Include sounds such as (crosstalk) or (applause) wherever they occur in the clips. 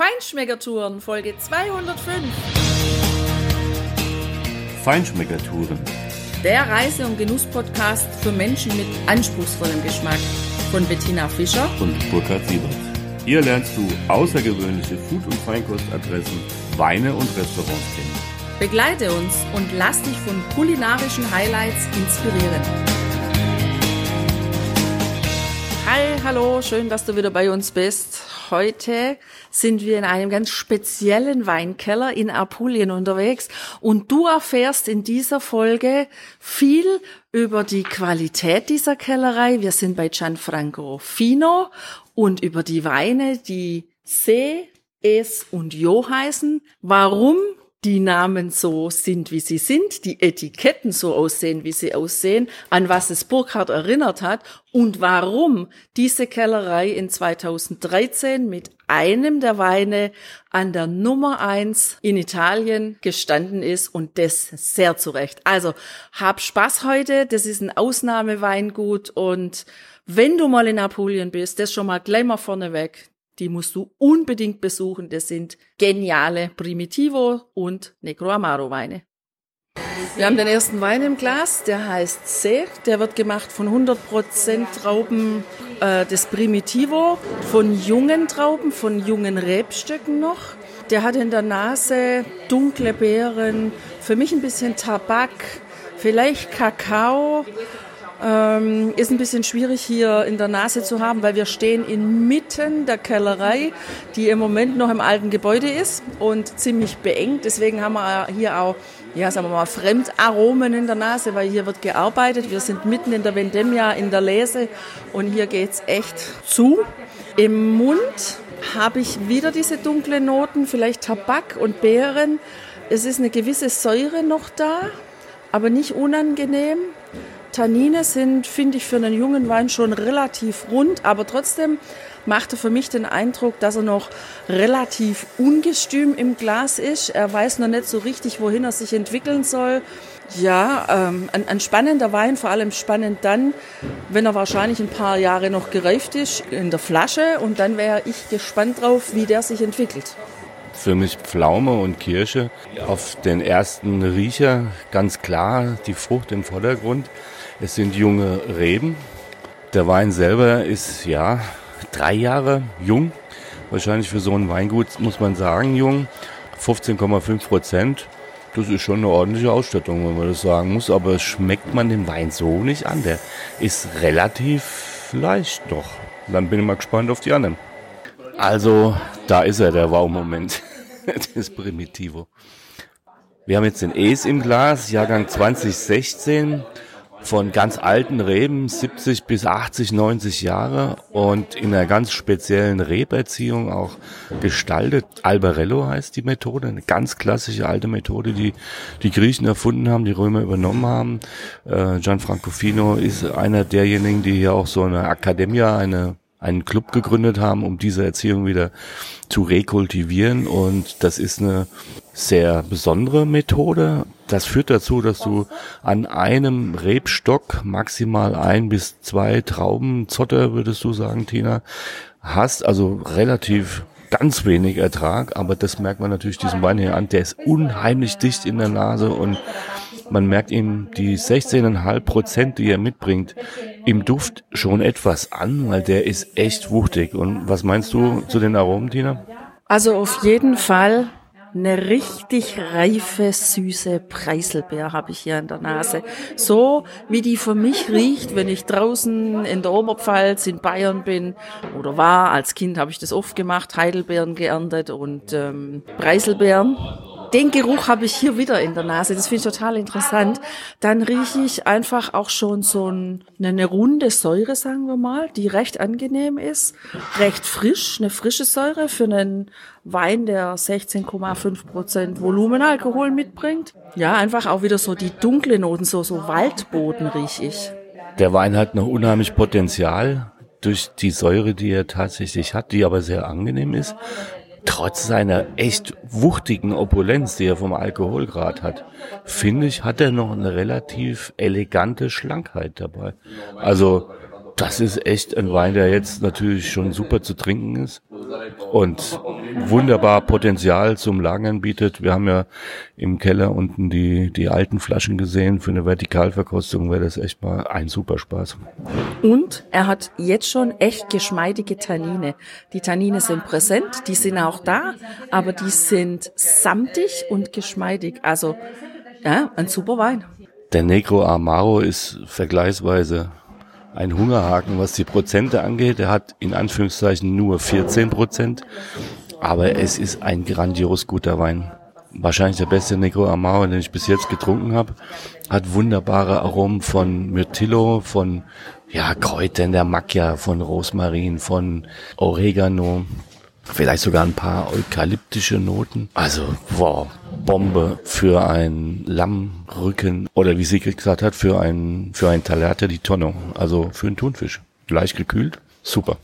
Feinschmeckertouren, Folge 205. Feinschmeckertouren. Der Reise- und Genuss-Podcast für Menschen mit anspruchsvollem Geschmack. Von Bettina Fischer und Burkhard Siebert. Hier lernst du außergewöhnliche Food- und Feinkostadressen, Weine und Restaurants kennen. Begleite uns und lass dich von kulinarischen Highlights inspirieren. Hi, hallo, schön, dass du wieder bei uns bist. Heute sind wir in einem ganz speziellen Weinkeller in Apulien unterwegs und du erfährst in dieser Folge viel über die Qualität dieser Kellerei. Wir sind bei Gianfranco Fino und über die Weine, die C, Es und Jo heißen. Warum die Namen so sind, wie sie sind, die Etiketten so aussehen, wie sie aussehen, an was es Burkhardt erinnert hat und warum diese Kellerei in 2013 mit einem der Weine an der Nummer eins in Italien gestanden ist und das sehr zurecht. Also hab Spaß heute, das ist ein Ausnahmeweingut und wenn du mal in Apulien bist, das schon mal gleich mal vorneweg, die musst du unbedingt besuchen. Das sind geniale Primitivo und Negro Amaro Weine. Wir haben den ersten Wein im Glas, der heißt Se. Der wird gemacht von 100% Trauben äh, des Primitivo, von jungen Trauben, von jungen Rebstöcken noch. Der hat in der Nase dunkle Beeren, für mich ein bisschen Tabak, vielleicht Kakao, ähm, ist ein bisschen schwierig hier in der Nase zu haben, weil wir stehen inmitten der Kellerei, die im Moment noch im alten Gebäude ist und ziemlich beengt. Deswegen haben wir hier auch, ja, sagen wir mal, Fremdaromen in der Nase, weil hier wird gearbeitet. Wir sind mitten in der Vendemmia, in der Lese und hier geht's echt zu. Im Mund habe ich wieder diese dunklen Noten, vielleicht Tabak und Beeren. Es ist eine gewisse Säure noch da, aber nicht unangenehm. Tannine sind, finde ich, für einen jungen Wein schon relativ rund, aber trotzdem macht er für mich den Eindruck, dass er noch relativ ungestüm im Glas ist. Er weiß noch nicht so richtig, wohin er sich entwickeln soll. Ja, ähm, ein, ein spannender Wein, vor allem spannend dann, wenn er wahrscheinlich ein paar Jahre noch gereift ist in der Flasche und dann wäre ich gespannt drauf, wie der sich entwickelt. Für mich Pflaume und Kirsche. Auf den ersten Riecher ganz klar die Frucht im Vordergrund. Es sind junge Reben. Der Wein selber ist ja drei Jahre jung. Wahrscheinlich für so ein Weingut muss man sagen jung. 15,5 Prozent. Das ist schon eine ordentliche Ausstattung, wenn man das sagen muss. Aber schmeckt man den Wein so nicht an. Der ist relativ leicht doch. Dann bin ich mal gespannt auf die anderen. Also, da ist er, der Wow-Moment. (laughs) das Primitivo. Wir haben jetzt den Ace im Glas, Jahrgang 2016 von ganz alten Reben, 70 bis 80, 90 Jahre und in einer ganz speziellen Reberziehung auch gestaltet. Albarello heißt die Methode, eine ganz klassische alte Methode, die die Griechen erfunden haben, die Römer übernommen haben. Äh, Gianfranco Fino ist einer derjenigen, die hier auch so eine Academia, eine einen Club gegründet haben, um diese Erziehung wieder zu rekultivieren. Und das ist eine sehr besondere Methode. Das führt dazu, dass du an einem Rebstock maximal ein bis zwei Traubenzotter, würdest du sagen, Tina, hast. Also relativ ganz wenig Ertrag, aber das merkt man natürlich diesem Wein hier an. Der ist unheimlich dicht in der Nase und man merkt ihm die 16,5 Prozent, die er mitbringt, im Duft schon etwas an, weil der ist echt wuchtig. Und was meinst du zu den Aromen, Tina? Also auf jeden Fall eine richtig reife, süße Preiselbeer habe ich hier in der Nase. So wie die für mich riecht, wenn ich draußen in der Oberpfalz in Bayern bin oder war. Als Kind habe ich das oft gemacht, Heidelbeeren geerntet und ähm, Preiselbeeren den Geruch habe ich hier wieder in der Nase. Das finde ich total interessant. Dann rieche ich einfach auch schon so ein, eine runde Säure, sagen wir mal, die recht angenehm ist, recht frisch, eine frische Säure für einen Wein, der 16,5 Prozent Volumenalkohol mitbringt. Ja, einfach auch wieder so die dunkle Noten, so, so Waldboden rieche ich. Der Wein hat noch unheimlich Potenzial durch die Säure, die er tatsächlich hat, die aber sehr angenehm ist trotz seiner echt wuchtigen Opulenz, die er vom Alkoholgrad hat, finde ich, hat er noch eine relativ elegante Schlankheit dabei. Also Das ist echt ein Wein, der jetzt natürlich schon super zu trinken ist und wunderbar Potenzial zum Lagern bietet. Wir haben ja im Keller unten die, die alten Flaschen gesehen. Für eine Vertikalverkostung wäre das echt mal ein super Spaß. Und er hat jetzt schon echt geschmeidige Tannine. Die Tannine sind präsent, die sind auch da, aber die sind samtig und geschmeidig. Also, ja, ein super Wein. Der Negro Amaro ist vergleichsweise ein Hungerhaken, was die Prozente angeht. Er hat in Anführungszeichen nur 14 Prozent, aber es ist ein grandios guter Wein. Wahrscheinlich der beste Negro Amaro, den ich bis jetzt getrunken habe. Hat wunderbare Aromen von Myrtillo, von ja, Kräutern der Macchia, von Rosmarin, von Oregano, vielleicht sogar ein paar eukalyptische Noten. Also, wow, Bombe für ein Lammrücken oder wie Sigrid gesagt hat, für ein, für ein Talerte di Tonno, also für einen Thunfisch. Leicht gekühlt, super.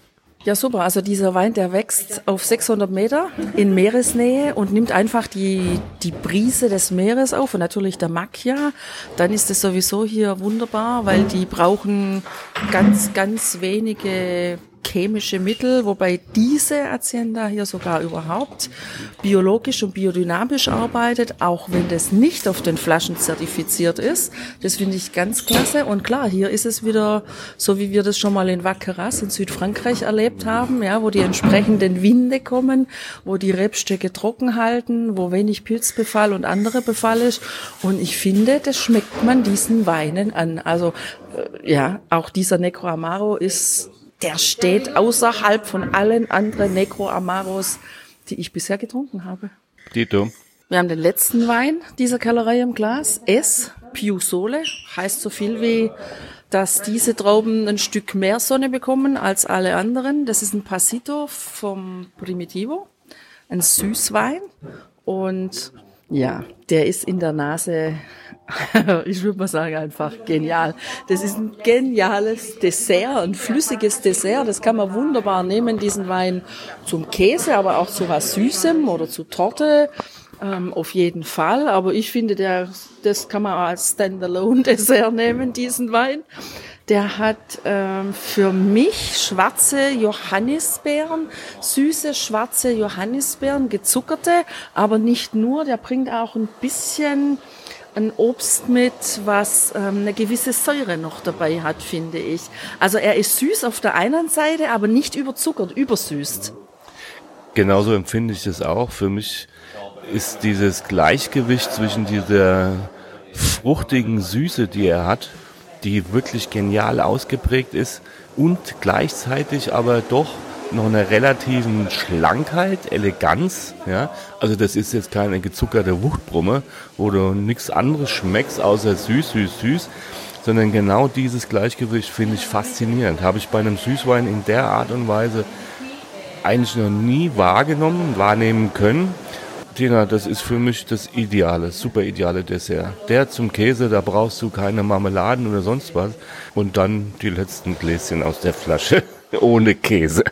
Ja, super. Also dieser Wein, der wächst auf 600 Meter in Meeresnähe und nimmt einfach die, die Brise des Meeres auf und natürlich der Macchia. Dann ist es sowieso hier wunderbar, weil die brauchen ganz, ganz wenige chemische Mittel, wobei diese Hacienda hier sogar überhaupt biologisch und biodynamisch arbeitet, auch wenn das nicht auf den Flaschen zertifiziert ist. Das finde ich ganz klasse. Und klar, hier ist es wieder so, wie wir das schon mal in Vaqueras in Südfrankreich erlebt haben, ja, wo die entsprechenden Winde kommen, wo die Rebstöcke trocken halten, wo wenig Pilzbefall und andere Befall ist. Und ich finde, das schmeckt man diesen Weinen an. Also äh, ja, auch dieser Necro Amaro ist der steht außerhalb von allen anderen Negro Amaros, die ich bisher getrunken habe. Dito. Wir haben den letzten Wein dieser Kellerei im Glas. S. Più Sole. Heißt so viel wie, dass diese Trauben ein Stück mehr Sonne bekommen als alle anderen. Das ist ein Passito vom Primitivo. Ein Süßwein. Und ja, der ist in der Nase (laughs) ich würde mal sagen, einfach genial. Das ist ein geniales Dessert, ein flüssiges Dessert. Das kann man wunderbar nehmen, diesen Wein zum Käse, aber auch zu was Süßem oder zu Torte. Ähm, auf jeden Fall. Aber ich finde, der, das kann man als Standalone-Dessert nehmen, diesen Wein. Der hat ähm, für mich schwarze Johannisbeeren, süße schwarze Johannisbeeren, gezuckerte, aber nicht nur. Der bringt auch ein bisschen ein Obst mit, was ähm, eine gewisse Säure noch dabei hat, finde ich. Also er ist süß auf der einen Seite, aber nicht überzuckert, übersüßt. Genauso empfinde ich es auch. Für mich ist dieses Gleichgewicht zwischen dieser fruchtigen Süße, die er hat, die wirklich genial ausgeprägt ist und gleichzeitig aber doch noch eine relativen Schlankheit, Eleganz, ja. Also das ist jetzt keine gezuckerte Wuchtbrumme, wo du nichts anderes schmeckst außer süß, süß, süß, sondern genau dieses Gleichgewicht finde ich faszinierend. Habe ich bei einem Süßwein in der Art und Weise eigentlich noch nie wahrgenommen, wahrnehmen können. Tina, das ist für mich das ideale, super ideale Dessert. Der zum Käse, da brauchst du keine Marmeladen oder sonst was. Und dann die letzten Gläschen aus der Flasche (laughs) ohne Käse.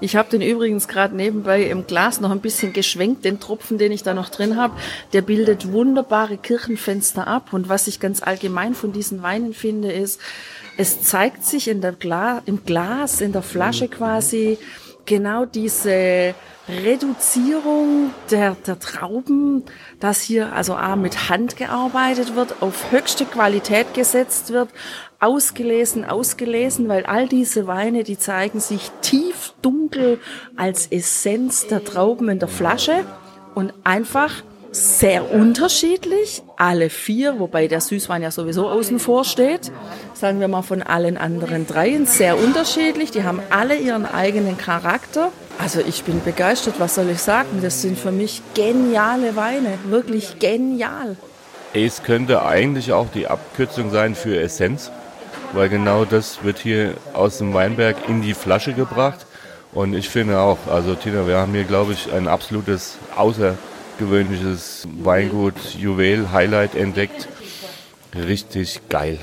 Ich habe den übrigens gerade nebenbei im Glas noch ein bisschen geschwenkt, den Tropfen, den ich da noch drin habe. Der bildet wunderbare Kirchenfenster ab. Und was ich ganz allgemein von diesen Weinen finde, ist, es zeigt sich in der Gla im Glas, in der Flasche quasi, genau diese Reduzierung der, der Trauben, dass hier also A mit Hand gearbeitet wird, auf höchste Qualität gesetzt wird, ausgelesen, ausgelesen, weil all diese Weine, die zeigen sich tief dunkel als Essenz der Trauben in der Flasche und einfach sehr unterschiedlich, alle vier, wobei der Süßwein ja sowieso außen vor steht, sagen wir mal von allen anderen dreien, sehr unterschiedlich, die haben alle ihren eigenen Charakter. Also ich bin begeistert, was soll ich sagen, das sind für mich geniale Weine, wirklich genial. Es könnte eigentlich auch die Abkürzung sein für Essenz, weil genau das wird hier aus dem Weinberg in die Flasche gebracht. Und ich finde auch, also Tina, wir haben hier, glaube ich, ein absolutes außergewöhnliches Weingut, Juwel, Highlight entdeckt. Richtig geil.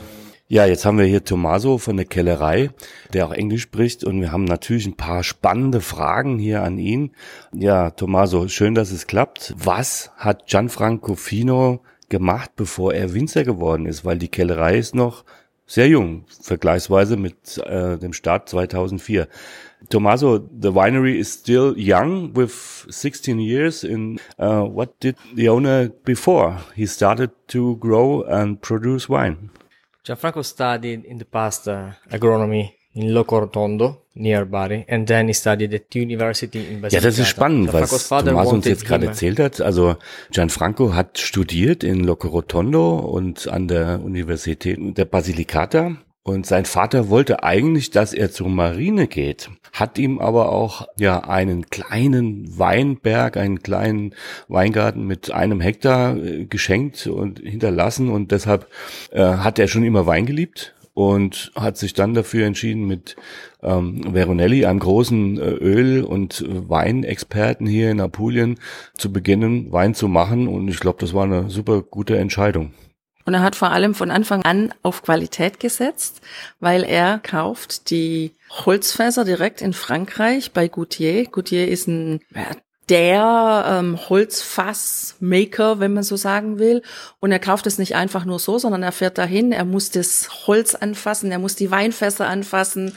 Ja, jetzt haben wir hier Tommaso von der Kellerei, der auch Englisch spricht und wir haben natürlich ein paar spannende Fragen hier an ihn. Ja, Tommaso, schön, dass es klappt. Was hat Gianfranco Fino gemacht, bevor er Winzer geworden ist? Weil die Kellerei ist noch sehr jung, vergleichsweise mit äh, dem Start 2004. Tommaso, the winery is still young with 16 years. In uh, what did the owner before he started to grow and produce wine? Gianfranco studied in the past uh, agronomy in Locorotondo near Bari and then he studied at university in Basilicata. Ja, das ist spannend, was Tommaso uns jetzt gerade erzählt hat. Also Gianfranco hat studiert in Locorotondo und an der Universität der Basilicata und sein Vater wollte eigentlich, dass er zur Marine geht, hat ihm aber auch ja einen kleinen Weinberg, einen kleinen Weingarten mit einem Hektar äh, geschenkt und hinterlassen und deshalb äh, hat er schon immer Wein geliebt und hat sich dann dafür entschieden, mit ähm, Veronelli, einem großen äh, Öl- und Weinexperten hier in Apulien, zu beginnen, Wein zu machen. Und ich glaube, das war eine super gute Entscheidung. Und er hat vor allem von Anfang an auf Qualität gesetzt, weil er kauft die Holzfässer direkt in Frankreich bei Goutier. Goutier ist ein der ähm, Holzfassmaker, wenn man so sagen will. Und er kauft es nicht einfach nur so, sondern er fährt dahin, er muss das Holz anfassen, er muss die Weinfässer anfassen,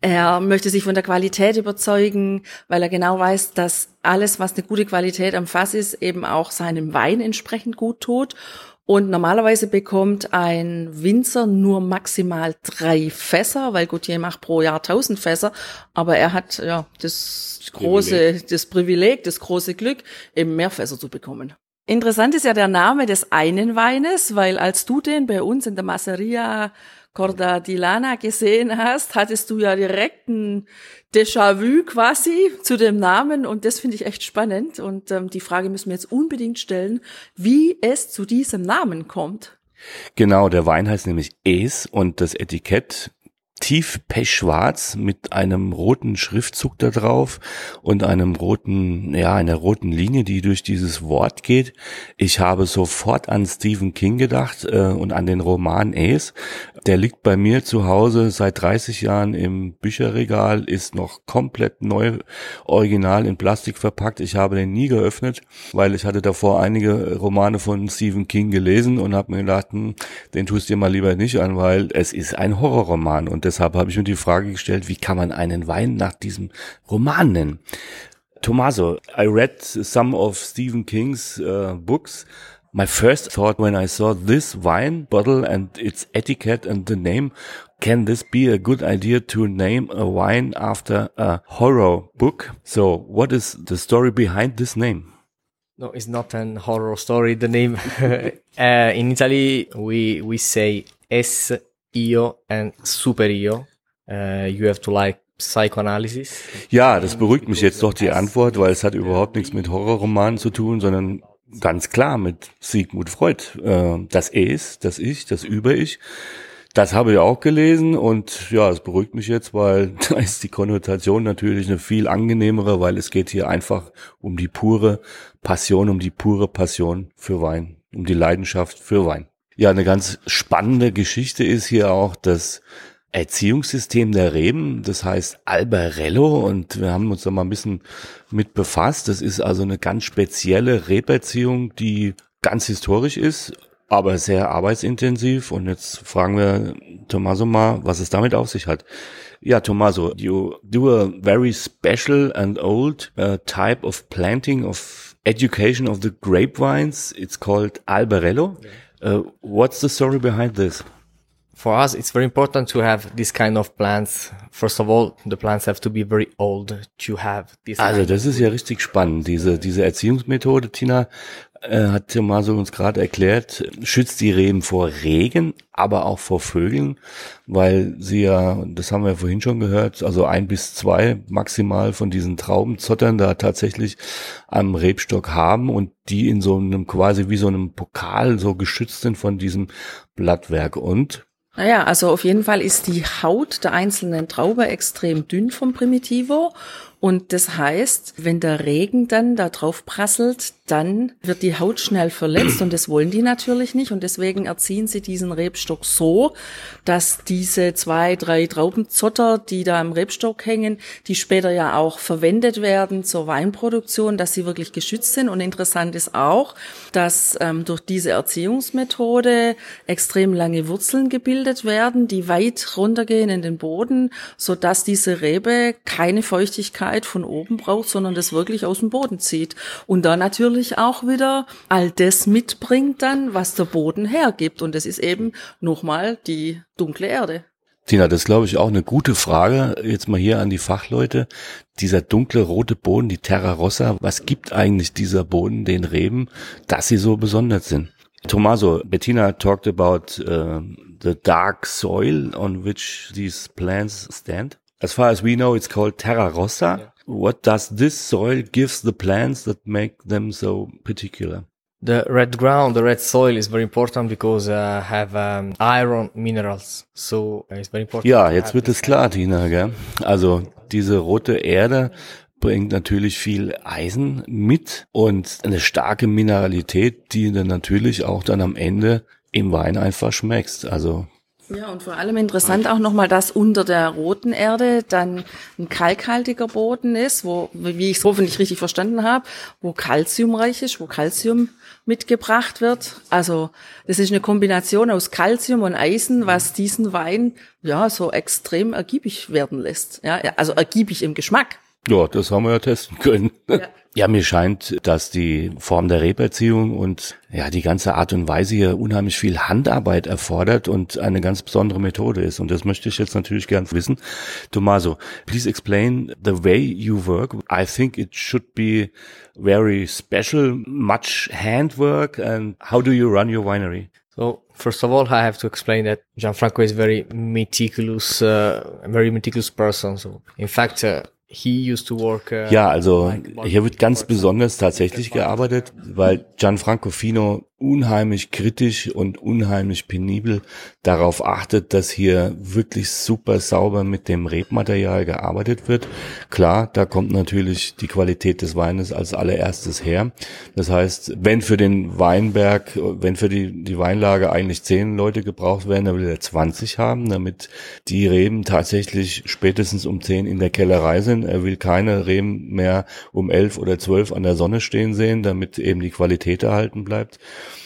er möchte sich von der Qualität überzeugen, weil er genau weiß, dass alles, was eine gute Qualität am Fass ist, eben auch seinem Wein entsprechend gut tut. Und normalerweise bekommt ein Winzer nur maximal drei Fässer, weil Gautier macht pro Jahr tausend Fässer. Aber er hat ja das große, Privileg. das Privileg, das große Glück, eben mehr Fässer zu bekommen. Interessant ist ja der Name des einen Weines, weil als du den bei uns in der Masseria Corda di Lana gesehen hast, hattest du ja direkt ein Déjà-vu quasi zu dem Namen und das finde ich echt spannend und ähm, die Frage müssen wir jetzt unbedingt stellen, wie es zu diesem Namen kommt. Genau, der Wein heißt nämlich Es und das Etikett tief pechschwarz mit einem roten Schriftzug da drauf und einem roten, ja, einer roten Linie, die durch dieses Wort geht. Ich habe sofort an Stephen King gedacht äh, und an den Roman Ace. Der liegt bei mir zu Hause seit 30 Jahren im Bücherregal, ist noch komplett neu, original in Plastik verpackt. Ich habe den nie geöffnet, weil ich hatte davor einige Romane von Stephen King gelesen und habe mir gedacht, hm, den tust du dir mal lieber nicht an, weil es ist ein Horrorroman und deshalb habe ich mir die Frage gestellt, wie kann man einen Wein nach diesem Roman nennen? Tommaso, I read some of Stephen King's uh, books. My first thought when I saw this wine bottle and its etiquette and the name, can this be a good idea to name a wine after a horror book? So what is the story behind this name? No, it's not an horror story. The name (laughs) uh, in Italy we we say es io and super io. Uh, you have to like Psychoanalysis. Ja, das beruhigt mich jetzt doch die Antwort, weil es hat überhaupt nichts mit Horrorromanen zu tun, sondern ganz klar mit Sigmund Freud. Äh, das Es, das Ich, das Über-Ich. Das habe ich auch gelesen und ja, es beruhigt mich jetzt, weil (laughs) da ist die Konnotation natürlich eine viel angenehmere, weil es geht hier einfach um die pure Passion, um die pure Passion für Wein, um die Leidenschaft für Wein. Ja, eine ganz spannende Geschichte ist hier auch, dass Erziehungssystem der Reben, das heißt Albarello und wir haben uns da mal ein bisschen mit befasst. Das ist also eine ganz spezielle Reberziehung, die ganz historisch ist, aber sehr arbeitsintensiv. Und jetzt fragen wir Tommaso mal, was es damit auf sich hat. Ja, Tommaso, you do a very special and old uh, type of planting of education of the grapevines. It's called Albarello. Uh, what's the story behind this? For us, it's very important to have this kind of plants. First of all, the plants have to be very old to have this. Also, das ist ja richtig spannend. Diese, diese Erziehungsmethode, Tina, äh, hat Tomaso uns gerade erklärt, schützt die Reben vor Regen, aber auch vor Vögeln, weil sie ja, das haben wir vorhin schon gehört, also ein bis zwei maximal von diesen Traubenzottern da tatsächlich am Rebstock haben und die in so einem quasi wie so einem Pokal so geschützt sind von diesem Blattwerk und naja, also auf jeden Fall ist die Haut der einzelnen Traube extrem dünn vom Primitivo. Und das heißt, wenn der Regen dann da drauf prasselt, dann wird die Haut schnell verletzt und das wollen die natürlich nicht. Und deswegen erziehen sie diesen Rebstock so, dass diese zwei, drei Traubenzotter, die da am Rebstock hängen, die später ja auch verwendet werden zur Weinproduktion, dass sie wirklich geschützt sind. Und interessant ist auch, dass ähm, durch diese Erziehungsmethode extrem lange Wurzeln gebildet werden, die weit runtergehen in den Boden, so dass diese Rebe keine Feuchtigkeit von oben braucht, sondern das wirklich aus dem Boden zieht. Und da natürlich auch wieder all das mitbringt dann, was der Boden hergibt. Und das ist eben nochmal die dunkle Erde. Tina, das ist, glaube ich, auch eine gute Frage. Jetzt mal hier an die Fachleute. Dieser dunkle rote Boden, die Terra Rossa, was gibt eigentlich dieser Boden den Reben, dass sie so besonders sind? Tommaso, Bettina talked about uh, the dark soil on which these plants stand. As far as we know, it's called Terra Rossa. Yeah. What does this soil gives the plants that make them so particular? The red ground, the red soil is very important because uh, have um, iron minerals. So uh, it's very important. Ja, jetzt wird es klar, Tina. Gell? Also diese rote Erde bringt natürlich viel Eisen mit und eine starke Mineralität, die dann natürlich auch dann am Ende im Wein einfach schmeckst. Also ja, und vor allem interessant auch nochmal, dass unter der roten Erde dann ein kalkhaltiger Boden ist, wo, wie ich es hoffentlich richtig verstanden habe, wo Calciumreich ist, wo Calcium mitgebracht wird. Also das ist eine Kombination aus Calcium und Eisen, was diesen Wein ja so extrem ergiebig werden lässt. Ja, also ergiebig im Geschmack. Ja, das haben wir ja testen können. Ja. Ja, mir scheint, dass die Form der Reberziehung und ja, die ganze Art und Weise hier unheimlich viel Handarbeit erfordert und eine ganz besondere Methode ist. Und das möchte ich jetzt natürlich gern wissen. Tommaso, please explain the way you work. I think it should be very special, much handwork. And how do you run your winery? So first of all, I have to explain that Gianfranco is very meticulous, uh, very meticulous person. So in fact, uh, Uh, ja, also hier wird ganz besonders tatsächlich gearbeitet, weil Gianfranco Fino unheimlich kritisch und unheimlich penibel darauf achtet, dass hier wirklich super sauber mit dem Rebmaterial gearbeitet wird. Klar, da kommt natürlich die Qualität des Weines als allererstes her. Das heißt, wenn für den Weinberg, wenn für die, die Weinlage eigentlich zehn Leute gebraucht werden, dann will er 20 haben, damit die Reben tatsächlich spätestens um zehn in der Kellerei sind. Er will keine Reben mehr um elf oder zwölf an der Sonne stehen sehen, damit eben die Qualität erhalten bleibt.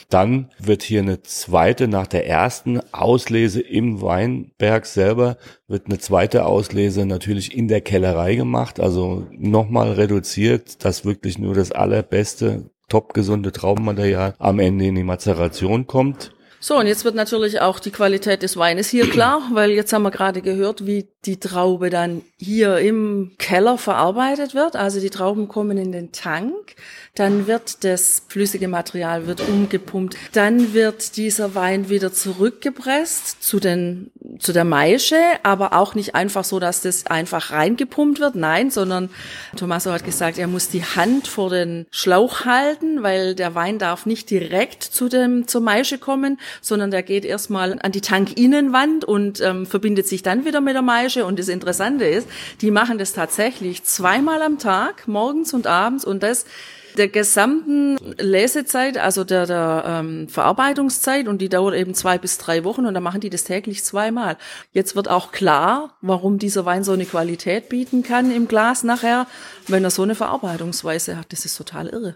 Dann wird hier eine zweite, nach der ersten Auslese im Weinberg selber, wird eine zweite Auslese natürlich in der Kellerei gemacht, also nochmal reduziert, dass wirklich nur das allerbeste, topgesunde Traubenmaterial am Ende in die Mazeration kommt. So, und jetzt wird natürlich auch die Qualität des Weines hier klar, weil jetzt haben wir gerade gehört, wie die Traube dann hier im Keller verarbeitet wird. Also die Trauben kommen in den Tank, dann wird das flüssige Material wird umgepumpt, dann wird dieser Wein wieder zurückgepresst zu den zu der Maische, aber auch nicht einfach so, dass das einfach reingepumpt wird, nein, sondern Tommaso hat gesagt, er muss die Hand vor den Schlauch halten, weil der Wein darf nicht direkt zu dem zur Maische kommen, sondern der geht erstmal an die Tankinnenwand und ähm, verbindet sich dann wieder mit der Maische. Und das Interessante ist, die machen das tatsächlich zweimal am Tag, morgens und abends und das der gesamten Lesezeit, also der, der ähm, Verarbeitungszeit und die dauert eben zwei bis drei Wochen und dann machen die das täglich zweimal. Jetzt wird auch klar, warum dieser Wein so eine Qualität bieten kann im Glas nachher, wenn er so eine Verarbeitungsweise hat. Das ist total irre.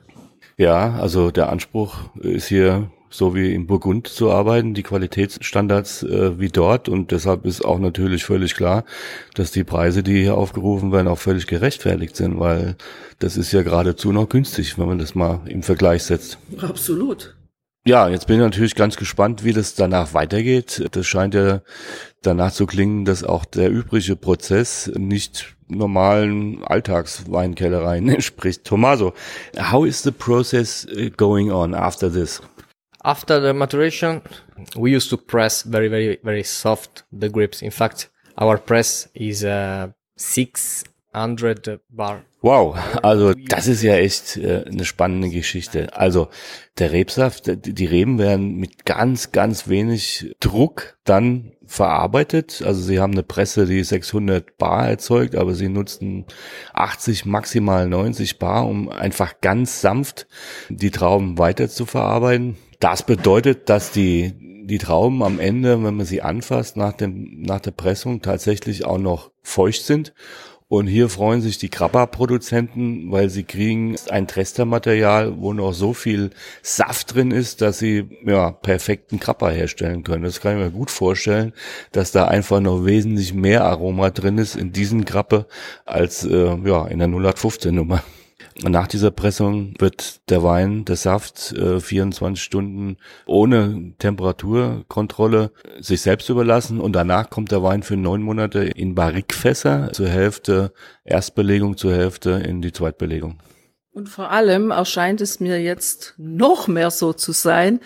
Ja, also der Anspruch ist hier so wie in Burgund zu arbeiten, die Qualitätsstandards äh, wie dort. Und deshalb ist auch natürlich völlig klar, dass die Preise, die hier aufgerufen werden, auch völlig gerechtfertigt sind, weil das ist ja geradezu noch günstig, wenn man das mal im Vergleich setzt. Absolut. Ja, jetzt bin ich natürlich ganz gespannt, wie das danach weitergeht. Das scheint ja danach zu klingen, dass auch der übrige Prozess nicht normalen Alltagsweinkellereien (laughs) entspricht. Tommaso, how is the process uh, going on after this? After the maturation, we used to press very, very, very soft the grapes. In fact, our press is uh, 600 bar. Wow, also das ist ja echt äh, eine spannende Geschichte. Also der Rebsaft, die Reben werden mit ganz, ganz wenig Druck dann verarbeitet. Also sie haben eine Presse, die 600 Bar erzeugt, aber sie nutzen 80, maximal 90 Bar, um einfach ganz sanft die Trauben weiter zu verarbeiten. Das bedeutet, dass die die Trauben am Ende, wenn man sie anfasst, nach dem nach der Pressung tatsächlich auch noch feucht sind und hier freuen sich die Grappa-Produzenten, weil sie kriegen ein Trestermaterial, wo noch so viel Saft drin ist, dass sie ja perfekten Grappa herstellen können. Das kann ich mir gut vorstellen, dass da einfach noch wesentlich mehr Aroma drin ist in diesen Grappe als äh, ja in der 0815 Nummer. Nach dieser Pressung wird der Wein, der Saft, äh, 24 Stunden ohne Temperaturkontrolle sich selbst überlassen und danach kommt der Wein für neun Monate in Barrikfässer, zur Hälfte Erstbelegung, zur Hälfte in die Zweitbelegung. Und vor allem erscheint es mir jetzt noch mehr so zu sein,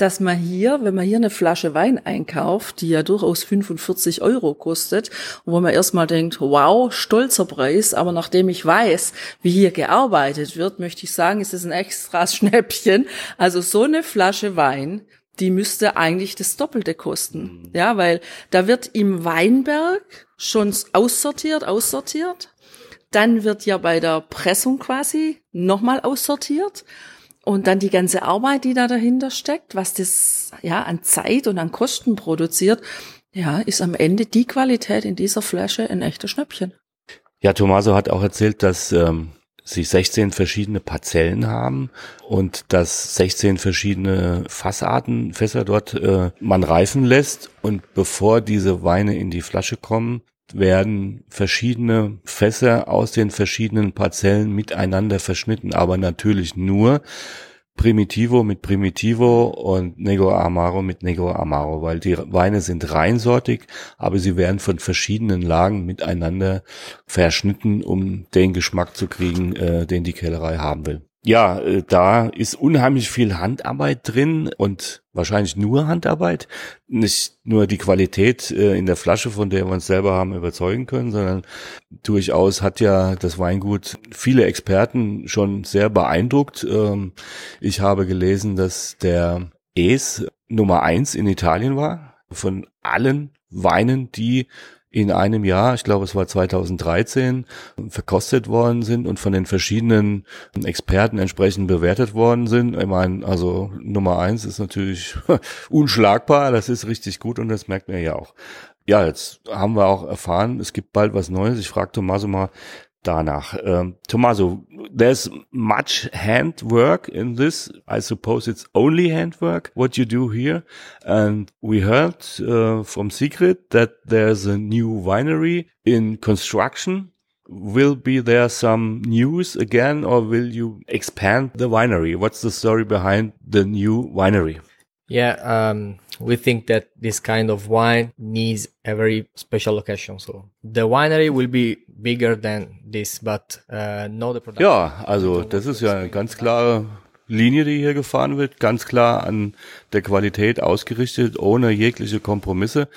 dass man hier, wenn man hier eine Flasche Wein einkauft, die ja durchaus 45 Euro kostet, wo man erstmal denkt, wow, stolzer Preis, aber nachdem ich weiß, wie hier gearbeitet wird, möchte ich sagen, ist es ein extra (laughs) Schnäppchen. Also so eine Flasche Wein, die müsste eigentlich das Doppelte kosten. Mhm. Ja, weil da wird im Weinberg schon aussortiert, aussortiert. Dann wird ja bei der Pressung quasi nochmal aussortiert. Und dann die ganze Arbeit, die da dahinter steckt, was das ja an Zeit und an Kosten produziert, ja, ist am Ende die Qualität in dieser Flasche ein echter Schnäppchen. Ja, Tommaso hat auch erzählt, dass ähm, sie 16 verschiedene Parzellen haben und dass 16 verschiedene Fassarten, Fässer dort äh, man reifen lässt und bevor diese Weine in die Flasche kommen, werden verschiedene Fässer aus den verschiedenen Parzellen miteinander verschnitten, aber natürlich nur Primitivo mit Primitivo und Nego Amaro mit Nego Amaro, weil die Weine sind reinsortig, aber sie werden von verschiedenen Lagen miteinander verschnitten, um den Geschmack zu kriegen, äh, den die Kellerei haben will ja, äh, da ist unheimlich viel Handarbeit drin und wahrscheinlich nur Handarbeit. Nicht nur die Qualität äh, in der Flasche, von der wir uns selber haben überzeugen können, sondern durchaus hat ja das Weingut viele Experten schon sehr beeindruckt. Ähm, ich habe gelesen, dass der Es Nummer eins in Italien war von allen Weinen, die in einem Jahr, ich glaube es war 2013, verkostet worden sind und von den verschiedenen Experten entsprechend bewertet worden sind. Ich meine, also Nummer eins ist natürlich (laughs) unschlagbar, das ist richtig gut und das merkt man ja auch. Ja, jetzt haben wir auch erfahren, es gibt bald was Neues. Ich frage Tommaso mal, danach. Um, Tommaso, there's much handwork in this. I suppose it's only handwork what you do here. And we heard uh, from Secret that there's a new winery in construction. Will be there some news again or will you expand the winery? What's the story behind the new winery? Yeah, um, we think that this kind of wine needs a very special location. So the winery will be bigger than this, but uh, no the production. Ja, also das ist ja eine ganz klare Linie, die hier gefahren wird, ganz klar an der Qualität ausgerichtet, ohne jegliche Kompromisse.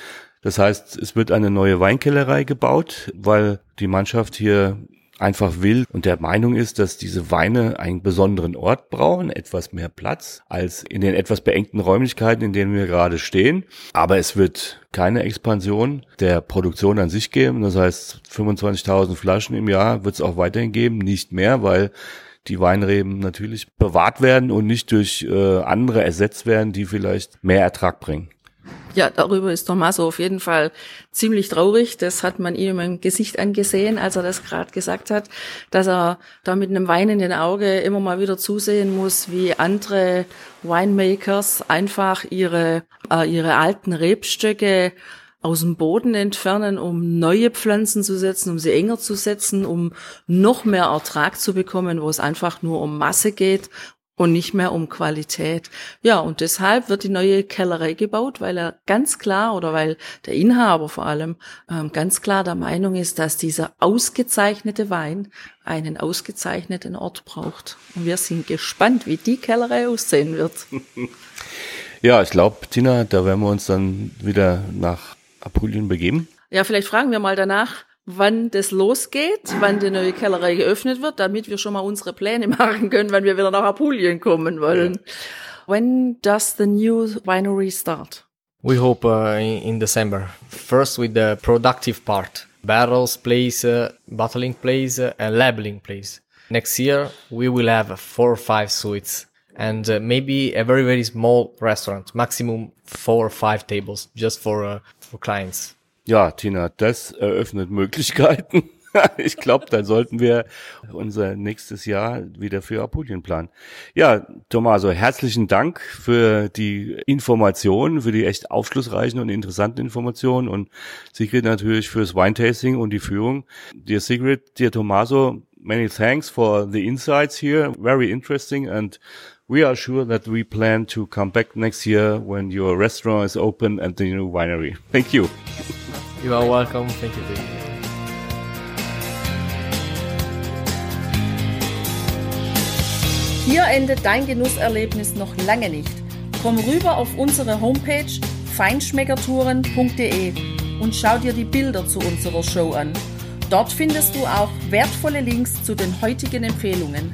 Das heißt, es wird eine neue Weinkellerei gebaut, weil die Mannschaft hier einfach will und der Meinung ist, dass diese Weine einen besonderen Ort brauchen, etwas mehr Platz als in den etwas beengten Räumlichkeiten, in denen wir gerade stehen. Aber es wird keine Expansion der Produktion an sich geben. Das heißt, 25.000 Flaschen im Jahr wird es auch weiterhin geben, nicht mehr, weil die Weinreben natürlich bewahrt werden und nicht durch äh, andere ersetzt werden, die vielleicht mehr Ertrag bringen. Ja, darüber ist Tommaso auf jeden Fall ziemlich traurig. Das hat man ihm im Gesicht angesehen, als er das gerade gesagt hat, dass er da mit einem weinenden Auge immer mal wieder zusehen muss, wie andere Winemakers einfach ihre, äh, ihre alten Rebstöcke aus dem Boden entfernen, um neue Pflanzen zu setzen, um sie enger zu setzen, um noch mehr Ertrag zu bekommen, wo es einfach nur um Masse geht und nicht mehr um Qualität. Ja, und deshalb wird die neue Kellerei gebaut, weil er ganz klar oder weil der Inhaber vor allem ähm, ganz klar der Meinung ist, dass dieser ausgezeichnete Wein einen ausgezeichneten Ort braucht. Und wir sind gespannt, wie die Kellerei aussehen wird. (laughs) Ja, ich glaube, Tina, da werden wir uns dann wieder nach Apulien begeben. Ja, vielleicht fragen wir mal danach, wann das losgeht, wann die neue Kellerei geöffnet wird, damit wir schon mal unsere Pläne (laughs) machen können, wann wir wieder nach Apulien kommen wollen. Ja. When does the new winery start? We hope uh, in, in December. First with the productive part. Barrels place, uh, bottling place, uh, and labeling place. Next year we will have four or five suites and uh, maybe a very very small restaurant, maximum four or five tables just for uh, for clients. Ja, Tina, das eröffnet Möglichkeiten. (laughs) ich glaube, da sollten wir unser nächstes Jahr wieder für Apulien planen. Ja, Tommaso, herzlichen Dank für die Informationen, für die echt aufschlussreichen und interessanten Informationen und Sigrid natürlich fürs Wine-Tasting und die Führung. Dear Sigrid, dear Tommaso, many thanks for the insights here. Very interesting and we are sure that we plan to come back next year when your restaurant is open at the new winery. (laughs) Thank you. You are welcome. Thank you. Hier endet dein Genusserlebnis noch lange nicht. Komm rüber auf unsere Homepage feinschmeckertouren.de und schau dir die Bilder zu unserer Show an. Dort findest du auch wertvolle Links zu den heutigen Empfehlungen.